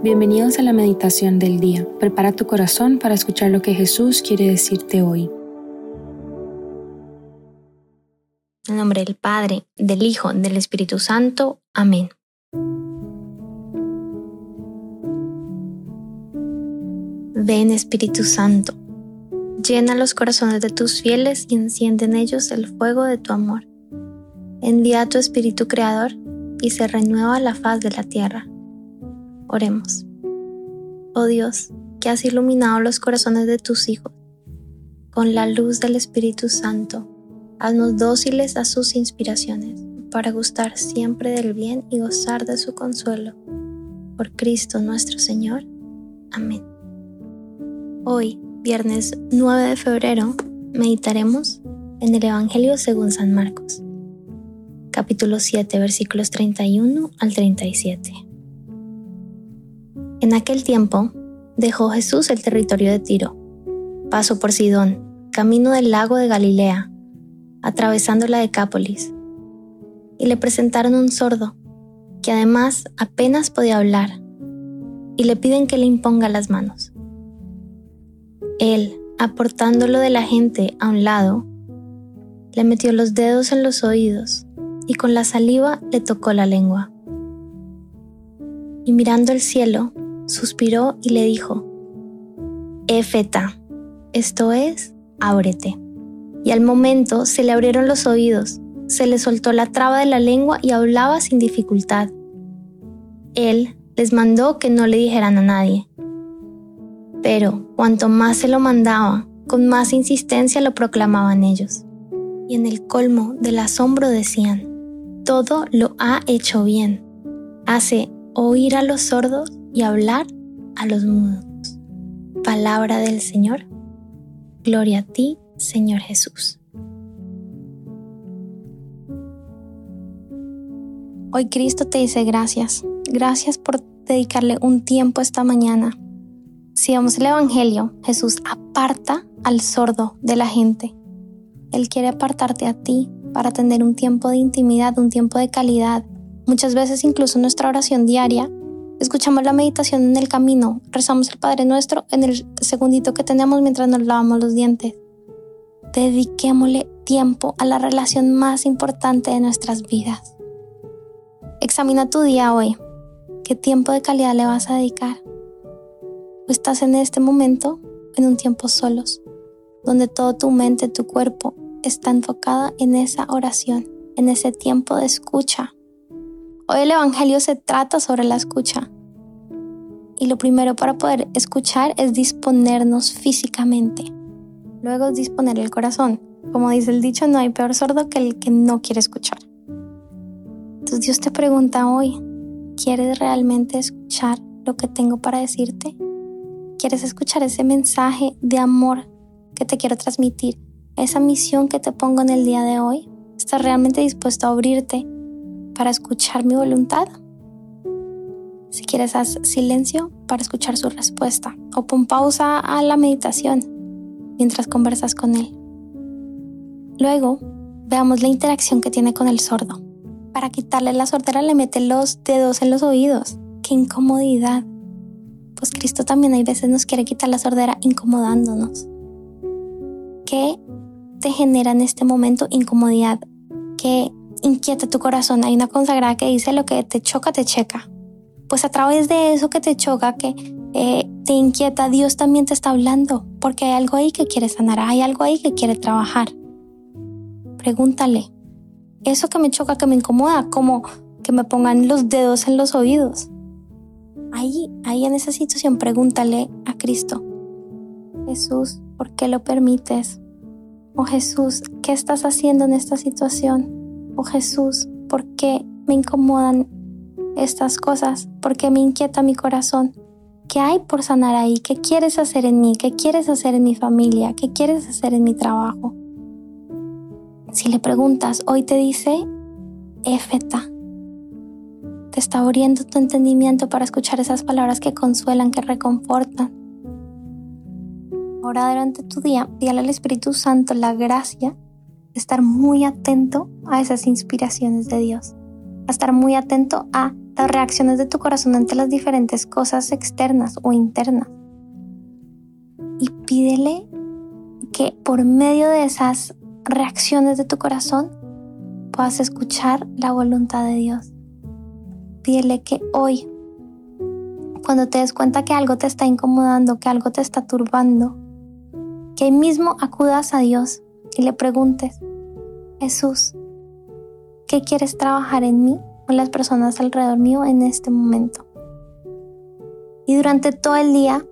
Bienvenidos a la meditación del día. Prepara tu corazón para escuchar lo que Jesús quiere decirte hoy. En nombre del Padre, del Hijo, del Espíritu Santo. Amén. Ven Espíritu Santo, llena los corazones de tus fieles y enciende en ellos el fuego de tu amor. Envía a tu Espíritu Creador y se renueva la faz de la tierra. Oremos. Oh Dios, que has iluminado los corazones de tus hijos, con la luz del Espíritu Santo, haznos dóciles a sus inspiraciones, para gustar siempre del bien y gozar de su consuelo. Por Cristo nuestro Señor. Amén. Hoy, viernes 9 de febrero, meditaremos en el Evangelio según San Marcos, capítulo 7, versículos 31 al 37. En aquel tiempo, dejó Jesús el territorio de Tiro, pasó por Sidón, camino del lago de Galilea, atravesando la Decápolis, y le presentaron un sordo, que además apenas podía hablar, y le piden que le imponga las manos. Él, aportándolo de la gente a un lado, le metió los dedos en los oídos y con la saliva le tocó la lengua. Y mirando el cielo, suspiró y le dijo, Efeta, esto es, ábrete. Y al momento se le abrieron los oídos, se le soltó la traba de la lengua y hablaba sin dificultad. Él les mandó que no le dijeran a nadie. Pero cuanto más se lo mandaba, con más insistencia lo proclamaban ellos. Y en el colmo del asombro decían, todo lo ha hecho bien. Hace oír a los sordos y hablar a los mudos. Palabra del Señor. Gloria a ti, Señor Jesús. Hoy Cristo te dice gracias. Gracias por dedicarle un tiempo esta mañana. Si vamos el Evangelio, Jesús aparta al sordo de la gente. Él quiere apartarte a ti para tener un tiempo de intimidad, un tiempo de calidad. Muchas veces incluso nuestra oración diaria Escuchamos la meditación en el camino, rezamos el Padre Nuestro en el segundito que tenemos mientras nos lavamos los dientes. Dediquémosle tiempo a la relación más importante de nuestras vidas. Examina tu día hoy. ¿Qué tiempo de calidad le vas a dedicar? ¿O estás en este momento en un tiempo solos, donde todo tu mente, tu cuerpo está enfocada en esa oración, en ese tiempo de escucha? Hoy el Evangelio se trata sobre la escucha. Y lo primero para poder escuchar es disponernos físicamente. Luego es disponer el corazón. Como dice el dicho, no hay peor sordo que el que no quiere escuchar. Entonces Dios te pregunta hoy, ¿quieres realmente escuchar lo que tengo para decirte? ¿Quieres escuchar ese mensaje de amor que te quiero transmitir? Esa misión que te pongo en el día de hoy. ¿Estás realmente dispuesto a abrirte para escuchar mi voluntad. Si quieres, haz silencio para escuchar su respuesta o pon pausa a la meditación mientras conversas con él. Luego, veamos la interacción que tiene con el sordo. Para quitarle la sordera le mete los dedos en los oídos. ¡Qué incomodidad! Pues Cristo también hay veces nos quiere quitar la sordera incomodándonos. ¿Qué te genera en este momento incomodidad? ¿Qué inquieta tu corazón. Hay una consagrada que dice lo que te choca, te checa. Pues a través de eso que te choca, que eh, te inquieta, Dios también te está hablando, porque hay algo ahí que quiere sanar, hay algo ahí que quiere trabajar. Pregúntale, eso que me choca, que me incomoda, como que me pongan los dedos en los oídos. Ahí, ahí en esa situación, pregúntale a Cristo, Jesús, ¿por qué lo permites? Oh Jesús, ¿qué estás haciendo en esta situación? Oh Jesús, ¿por qué me incomodan estas cosas? ¿Por qué me inquieta mi corazón? ¿Qué hay por sanar ahí? ¿Qué quieres hacer en mí? ¿Qué quieres hacer en mi familia? ¿Qué quieres hacer en mi trabajo? Si le preguntas, hoy te dice, Éfeta. Te está abriendo tu entendimiento para escuchar esas palabras que consuelan, que reconfortan. Ahora durante tu día, pídale al Espíritu Santo la gracia estar muy atento a esas inspiraciones de Dios, a estar muy atento a las reacciones de tu corazón ante las diferentes cosas externas o internas. Y pídele que por medio de esas reacciones de tu corazón puedas escuchar la voluntad de Dios. Pídele que hoy, cuando te des cuenta que algo te está incomodando, que algo te está turbando, que ahí mismo acudas a Dios y le preguntes, Jesús, ¿qué quieres trabajar en mí o las personas alrededor mío en este momento? Y durante todo el día,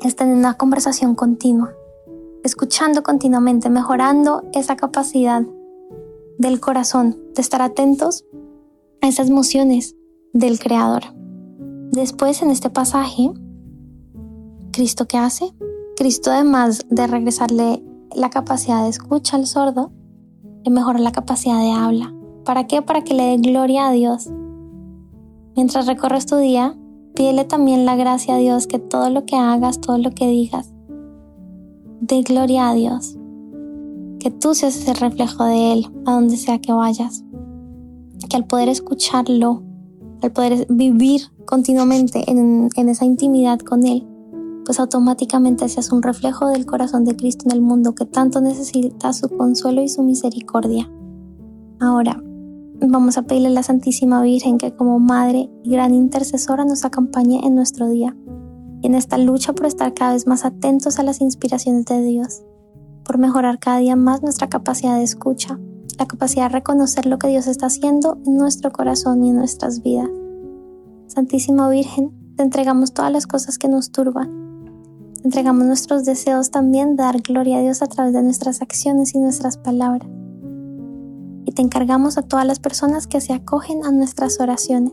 estén en una conversación continua, escuchando continuamente, mejorando esa capacidad del corazón de estar atentos a esas emociones del Creador. Después en este pasaje, ¿Cristo qué hace? Cristo además de regresarle la capacidad de escucha al sordo, le mejora la capacidad de habla. ¿Para qué? Para que le dé gloria a Dios. Mientras recorres tu día, pídele también la gracia a Dios que todo lo que hagas, todo lo que digas, dé gloria a Dios. Que tú seas ese reflejo de Él a donde sea que vayas. Que al poder escucharlo, al poder vivir continuamente en, en esa intimidad con Él, pues automáticamente seas un reflejo del corazón de Cristo en el mundo que tanto necesita su consuelo y su misericordia. Ahora, vamos a pedirle a la Santísima Virgen que como Madre y gran intercesora nos acompañe en nuestro día, en esta lucha por estar cada vez más atentos a las inspiraciones de Dios, por mejorar cada día más nuestra capacidad de escucha, la capacidad de reconocer lo que Dios está haciendo en nuestro corazón y en nuestras vidas. Santísima Virgen, te entregamos todas las cosas que nos turban entregamos nuestros deseos también de dar gloria a Dios a través de nuestras acciones y nuestras palabras. Y te encargamos a todas las personas que se acogen a nuestras oraciones